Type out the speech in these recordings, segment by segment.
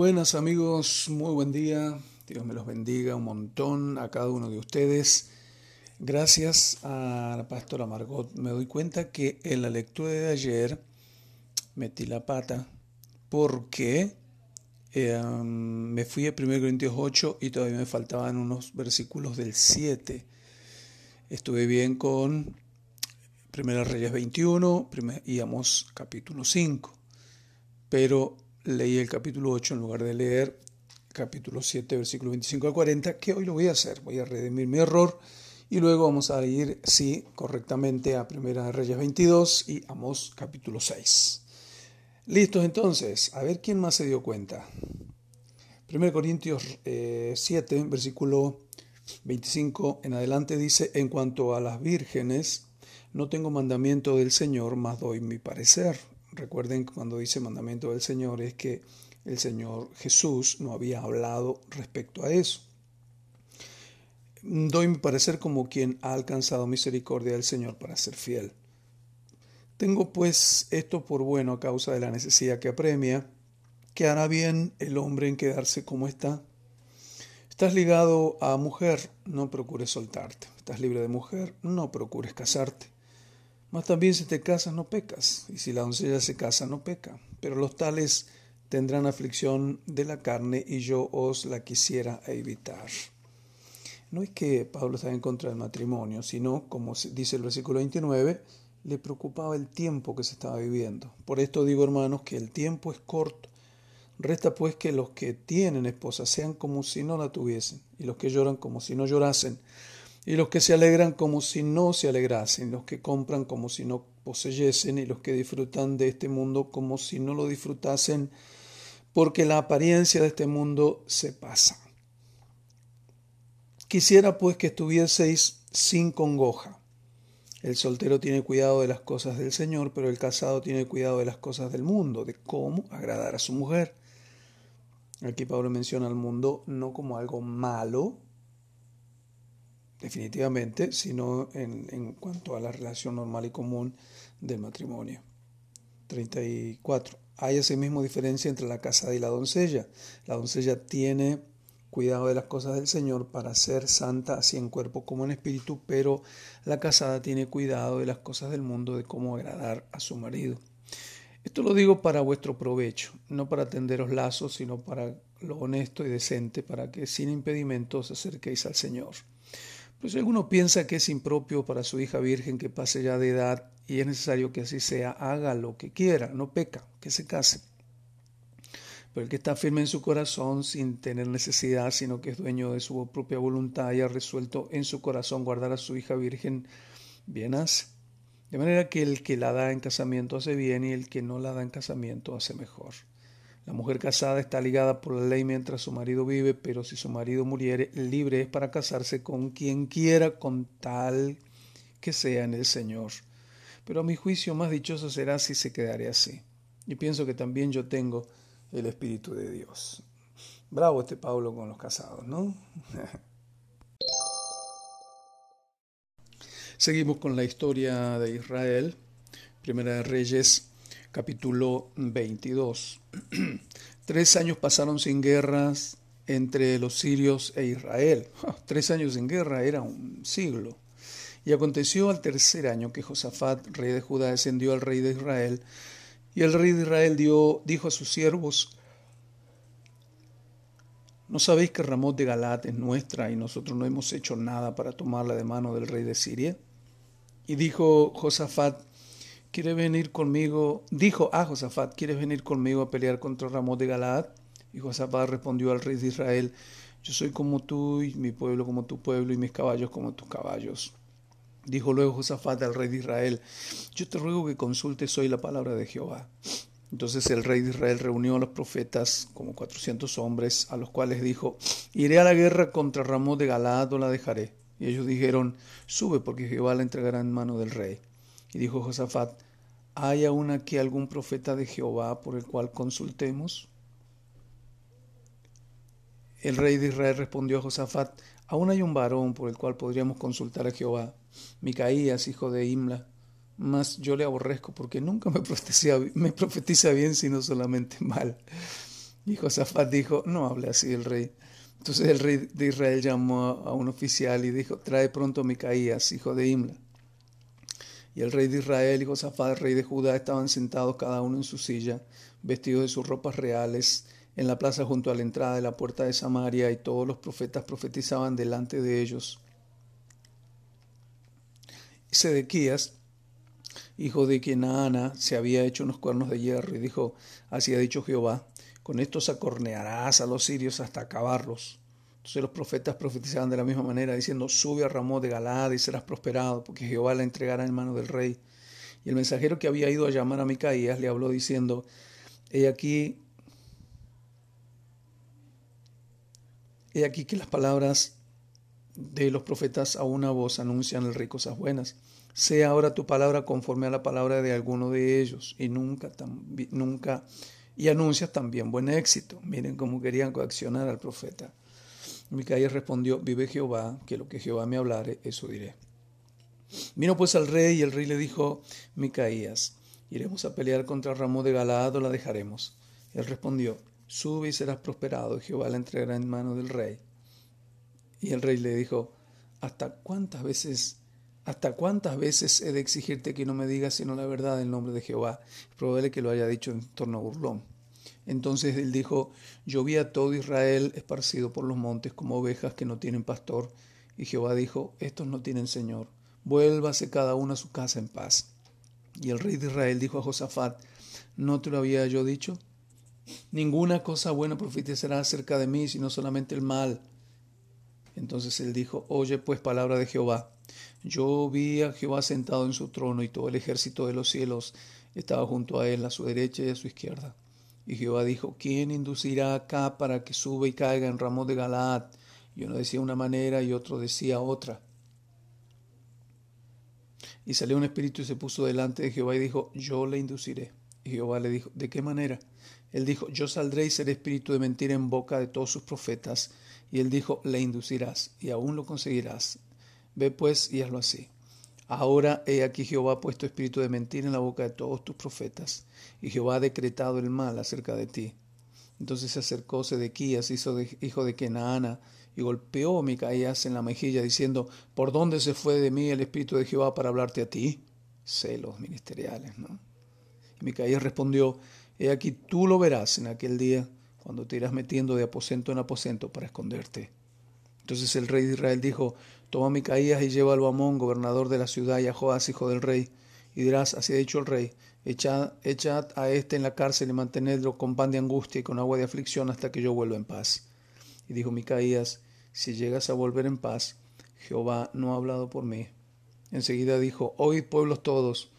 buenas amigos, muy buen día. Dios me los bendiga un montón a cada uno de ustedes. Gracias a la pastora Margot. Me doy cuenta que en la lectura de ayer metí la pata porque eh, me fui a 1 Corintios 8 y todavía me faltaban unos versículos del 7. Estuve bien con 1 Reyes 21 y capítulo 5, pero leí el capítulo 8 en lugar de leer capítulo 7, versículo 25 al 40, que hoy lo voy a hacer. Voy a redimir mi error y luego vamos a ir, sí, correctamente a Primera de Reyes 22 y Amos capítulo 6. Listos entonces, a ver quién más se dio cuenta. 1 Corintios 7, eh, versículo 25 en adelante dice, en cuanto a las vírgenes, no tengo mandamiento del Señor, mas doy mi parecer. Recuerden cuando dice mandamiento del Señor es que el Señor Jesús no había hablado respecto a eso. Doy mi parecer como quien ha alcanzado misericordia del Señor para ser fiel. Tengo pues esto por bueno a causa de la necesidad que apremia, que hará bien el hombre en quedarse como está. Estás ligado a mujer, no procures soltarte. Estás libre de mujer, no procures casarte. Mas también si te casas no pecas, y si la doncella se casa no peca. Pero los tales tendrán aflicción de la carne y yo os la quisiera evitar. No es que Pablo estaba en contra del matrimonio, sino, como dice el versículo 29, le preocupaba el tiempo que se estaba viviendo. Por esto digo, hermanos, que el tiempo es corto. Resta pues que los que tienen esposa sean como si no la tuviesen, y los que lloran como si no llorasen, y los que se alegran como si no se alegrasen, los que compran como si no poseyesen, y los que disfrutan de este mundo como si no lo disfrutasen, porque la apariencia de este mundo se pasa. Quisiera pues que estuvieseis sin congoja. El soltero tiene cuidado de las cosas del Señor, pero el casado tiene cuidado de las cosas del mundo, de cómo agradar a su mujer. Aquí Pablo menciona al mundo no como algo malo, definitivamente, sino en, cuanto a la relación normal y común del matrimonio. 34. Hay asimismo diferencia entre la casada y la doncella. La doncella tiene cuidado de las cosas del Señor para ser santa así en cuerpo como en espíritu, pero la casada tiene cuidado de las cosas del mundo, de cómo agradar a su marido. Esto lo digo para vuestro provecho, no para tenderos lazos, sino para lo honesto y decente, para que sin impedimento os acerquéis al Señor. Pues si alguno piensa que es impropio para su hija virgen que pase ya de edad y es necesario que así sea, haga lo que quiera, no peca, que se case. Pero el que está firme en su corazón sin tener necesidad, sino que es dueño de su propia voluntad y ha resuelto en su corazón guardar a su hija virgen, bien hace. De manera que el que la da en casamiento hace bien y el que no la da en casamiento hace mejor. La mujer casada está ligada por la ley mientras su marido vive, pero si su marido muriere, libre es para casarse con quien quiera, con tal que sea en el Señor. Pero a mi juicio más dichoso será si se quedare así. Y pienso que también yo tengo el Espíritu de Dios. Bravo este Pablo con los casados, ¿no? Seguimos con la historia de Israel. Primera de Reyes capítulo 22. Tres años pasaron sin guerras entre los sirios e Israel. Tres años sin guerra era un siglo. Y aconteció al tercer año que Josafat, rey de Judá, descendió al rey de Israel, y el rey de Israel dijo a sus siervos, ¿No sabéis que Ramón de Galat es nuestra y nosotros no hemos hecho nada para tomarla de mano del rey de Siria? Y dijo Josafat, ¿Quieres venir conmigo? Dijo a Josafat, ¿quieres venir conmigo a pelear contra Ramón de Galaad? Y Josafat respondió al rey de Israel, yo soy como tú y mi pueblo como tu pueblo y mis caballos como tus caballos. Dijo luego Josafat al rey de Israel, yo te ruego que consultes hoy la palabra de Jehová. Entonces el rey de Israel reunió a los profetas, como cuatrocientos hombres, a los cuales dijo, iré a la guerra contra Ramón de Galaad o la dejaré. Y ellos dijeron, sube porque Jehová la entregará en mano del rey. Y dijo Josafat, ¿hay aún aquí algún profeta de Jehová por el cual consultemos? El rey de Israel respondió a Josafat, aún hay un varón por el cual podríamos consultar a Jehová, Micaías, hijo de Imla, mas yo le aborrezco porque nunca me profetiza, bien, sino solamente mal. Y Josafat dijo, no hable así el rey. Entonces el rey de Israel llamó a un oficial y dijo, trae pronto a Micaías, hijo de Imla. Y el rey de Israel y Josafat, rey de Judá, estaban sentados cada uno en su silla, vestidos de sus ropas reales, en la plaza junto a la entrada de la puerta de Samaria, y todos los profetas profetizaban delante de ellos. Sedequías, hijo de Kenaana, se había hecho unos cuernos de hierro, y dijo, así ha dicho Jehová, con estos acornearás a los sirios hasta acabarlos. Entonces los profetas profetizaban de la misma manera, diciendo, sube a Ramón de Galad y serás prosperado, porque Jehová la entregará en mano del rey. Y el mensajero que había ido a llamar a Micaías le habló diciendo, he aquí, he aquí que las palabras de los profetas a una voz anuncian al rey cosas buenas. Sea ahora tu palabra conforme a la palabra de alguno de ellos, y nunca, nunca y anuncias también buen éxito. Miren cómo querían coaccionar al profeta. Micaías respondió, vive Jehová, que lo que Jehová me hablare, eso diré. Vino pues al rey y el rey le dijo, Micaías, iremos a pelear contra Ramón de Galaad o la dejaremos. Él respondió, sube y serás prosperado, y Jehová la entregará en mano del rey. Y el rey le dijo, ¿hasta cuántas veces ¿Hasta cuántas veces he de exigirte que no me digas sino la verdad en nombre de Jehová? Es probable que lo haya dicho en torno a burlón. Entonces él dijo, yo vi a todo Israel esparcido por los montes como ovejas que no tienen pastor. Y Jehová dijo, estos no tienen Señor, vuélvase cada uno a su casa en paz. Y el rey de Israel dijo a Josafat, ¿no te lo había yo dicho? Ninguna cosa buena profetizará acerca de mí, sino solamente el mal. Entonces él dijo, oye pues palabra de Jehová. Yo vi a Jehová sentado en su trono y todo el ejército de los cielos estaba junto a él, a su derecha y a su izquierda. Y Jehová dijo, ¿quién inducirá acá para que suba y caiga en Ramón de Galaad? Y uno decía una manera y otro decía otra. Y salió un espíritu y se puso delante de Jehová y dijo, yo le induciré. Y Jehová le dijo, ¿de qué manera? Él dijo, yo saldré y seré espíritu de mentira en boca de todos sus profetas. Y él dijo, le inducirás y aún lo conseguirás. Ve pues y hazlo así. Ahora he aquí Jehová ha puesto espíritu de mentira en la boca de todos tus profetas, y Jehová ha decretado el mal acerca de ti. Entonces se acercó Sedequías, hijo de, hijo de Kenaana, y golpeó a Micaías en la mejilla, diciendo, ¿por dónde se fue de mí el espíritu de Jehová para hablarte a ti? Celos ministeriales, ¿no? Y Micaías respondió, he aquí tú lo verás en aquel día, cuando te irás metiendo de aposento en aposento para esconderte. Entonces el rey de Israel dijo, Toma a Micaías y llévalo a Amón, gobernador de la ciudad, y a Joás, hijo del rey. Y dirás, así ha dicho el rey, echad, echad a éste en la cárcel y mantenedlo con pan de angustia y con agua de aflicción hasta que yo vuelva en paz. Y dijo Micaías, si llegas a volver en paz, Jehová no ha hablado por mí. Enseguida dijo, oíd pueblos todos.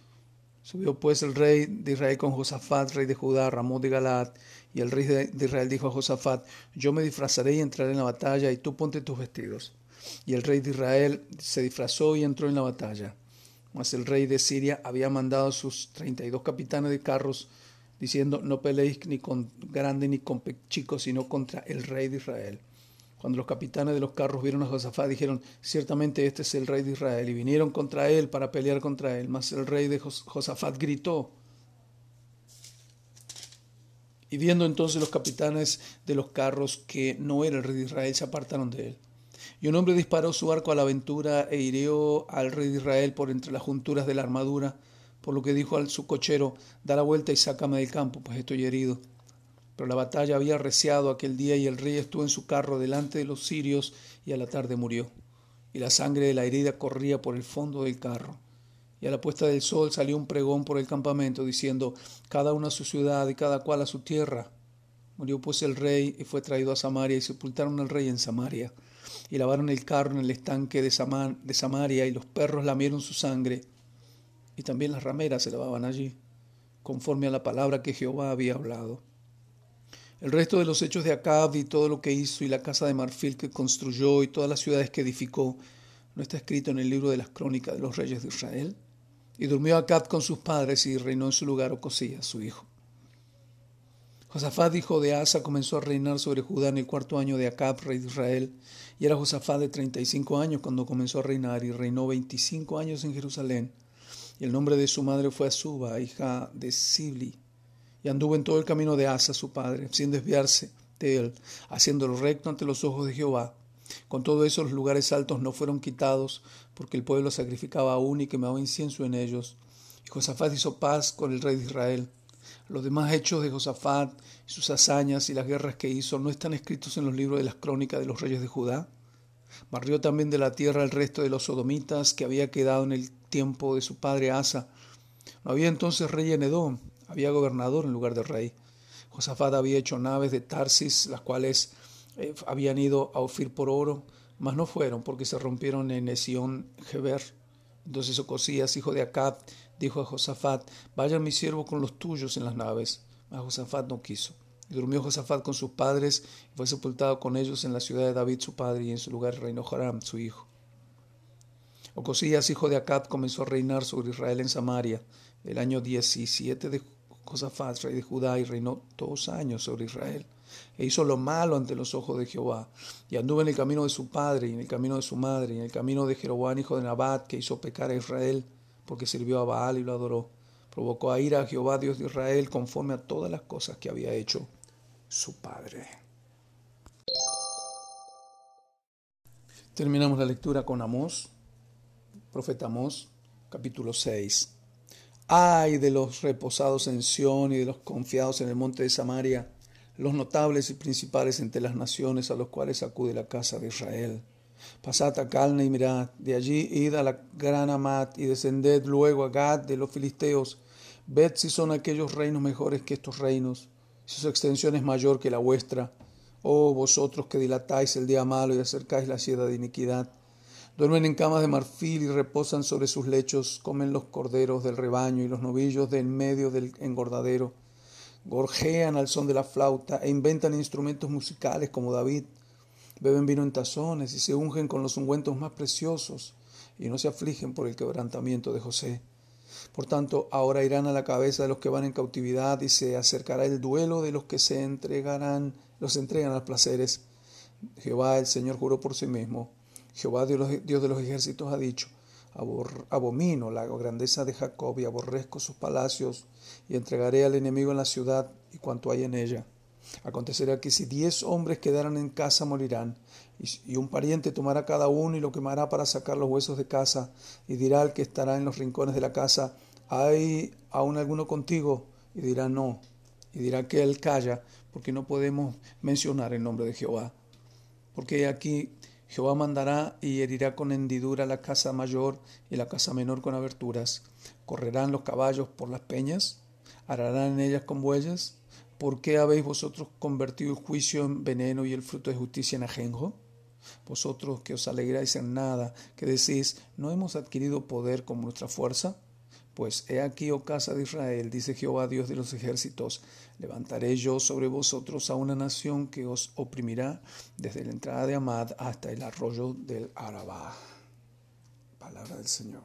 Subió pues el rey de Israel con Josafat, rey de Judá, Ramón de Galaad, y el rey de Israel dijo a Josafat, yo me disfrazaré y entraré en la batalla, y tú ponte tus vestidos. Y el rey de Israel se disfrazó y entró en la batalla. Mas el rey de Siria había mandado a sus treinta y dos capitanes de carros, diciendo, no peleéis ni con grande ni con chico, sino contra el rey de Israel. Cuando los capitanes de los carros vieron a Josafat, dijeron, ciertamente este es el rey de Israel, y vinieron contra él para pelear contra él. Mas el rey de Josafat gritó. Y viendo entonces los capitanes de los carros que no era el rey de Israel, se apartaron de él. Y un hombre disparó su arco a la aventura e hirió al rey de Israel por entre las junturas de la armadura, por lo que dijo al su cochero, da la vuelta y sácame del campo, pues estoy herido. Pero la batalla había arreciado aquel día y el rey estuvo en su carro delante de los sirios y a la tarde murió. Y la sangre de la herida corría por el fondo del carro. Y a la puesta del sol salió un pregón por el campamento diciendo, cada uno a su ciudad y cada cual a su tierra. Murió pues el rey y fue traído a Samaria y sepultaron al rey en Samaria y lavaron el carro en el estanque de, Samaria y los perros lamieron su sangre y también las rameras se lavaban allí, conforme a la palabra que Jehová había hablado. El resto de los hechos de Acab y todo lo que hizo y la casa de marfil que construyó y todas las ciudades que edificó, ¿no está escrito en el libro de las crónicas de los reyes de Israel? Y durmió Acab con sus padres y reinó en su lugar Ocosías, su hijo. Josafat, hijo de Asa, comenzó a reinar sobre Judá en el cuarto año de Acab, rey de Israel, y era Josafat de 35 años cuando comenzó a reinar y reinó 25 años en Jerusalén. Y el nombre de su madre fue Azuba, hija de Sibli. y anduvo en todo el camino de Asa, su padre, sin desviarse de él, haciéndolo recto ante los ojos de Jehová. Con todo eso los lugares altos no fueron quitados, porque el pueblo sacrificaba aún y quemaba incienso en ellos. Y Josafat hizo paz con el rey de Israel. Los demás hechos de Josafat, sus hazañas y las guerras que hizo no están escritos en los libros de las crónicas de los reyes de Judá. Barrió también de la tierra el resto de los sodomitas que había quedado en el tiempo de su padre Asa. No había entonces rey en Edom, había gobernador en lugar de rey. Josafat había hecho naves de Tarsis, las cuales eh, habían ido a Ofir por oro, mas no fueron porque se rompieron en Esión Geber. Entonces Ocosías, hijo de Acab, dijo a Josafat, vayan mis siervos con los tuyos en las naves. Mas Josafat no quiso. Y durmió Josafat con sus padres y fue sepultado con ellos en la ciudad de David su padre y en su lugar reinó Joram su hijo. Ocosías, hijo de Acab, comenzó a reinar sobre Israel en Samaria el año 17 de Josafat, rey de Judá, y reinó dos años sobre Israel. E hizo lo malo ante los ojos de Jehová, y anduvo en el camino de su padre, y en el camino de su madre, y en el camino de Jeroboam, hijo de Nabat, que hizo pecar a Israel, porque sirvió a Baal y lo adoró. Provocó a ira a Jehová, Dios de Israel, conforme a todas las cosas que había hecho su padre. Terminamos la lectura con Amós, profeta Amós, capítulo 6. Ay de los reposados en Sión y de los confiados en el monte de Samaria, los notables y principales entre las naciones a los cuales acude la casa de Israel. Pasad a Calna y mirad, de allí id a la gran Amat y descended luego a Gad de los filisteos. Ved si son aquellos reinos mejores que estos reinos, si su extensión es mayor que la vuestra. Oh vosotros que dilatáis el día malo y acercáis la sieda de iniquidad. Duermen en camas de marfil y reposan sobre sus lechos, comen los corderos del rebaño y los novillos de en medio del engordadero. Gorjean al son de la flauta e inventan instrumentos musicales como David. Beben vino en tazones y se ungen con los ungüentos más preciosos y no se afligen por el quebrantamiento de José. Por tanto, ahora irán a la cabeza de los que van en cautividad y se acercará el duelo de los que se entregarán, los entregan a los placeres. Jehová el Señor juró por sí mismo Jehová Dios de los ejércitos ha dicho, abomino la grandeza de Jacob y aborrezco sus palacios y entregaré al enemigo en la ciudad y cuanto hay en ella. Acontecerá que si diez hombres quedaran en casa morirán, y un pariente tomará cada uno y lo quemará para sacar los huesos de casa, y dirá al que estará en los rincones de la casa, ¿hay aún alguno contigo? Y dirá no, y dirá que él calla, porque no podemos mencionar el nombre de Jehová. Porque aquí Jehová mandará y herirá con hendidura la casa mayor y la casa menor con aberturas. Correrán los caballos por las peñas, ararán en ellas con bueyes. ¿Por qué habéis vosotros convertido el juicio en veneno y el fruto de justicia en ajenjo? Vosotros que os alegráis en nada, que decís, ¿no hemos adquirido poder con nuestra fuerza? Pues he aquí, oh casa de Israel, dice Jehová Dios de los ejércitos, levantaré yo sobre vosotros a una nación que os oprimirá desde la entrada de Amad hasta el arroyo del Arabá. Palabra del Señor.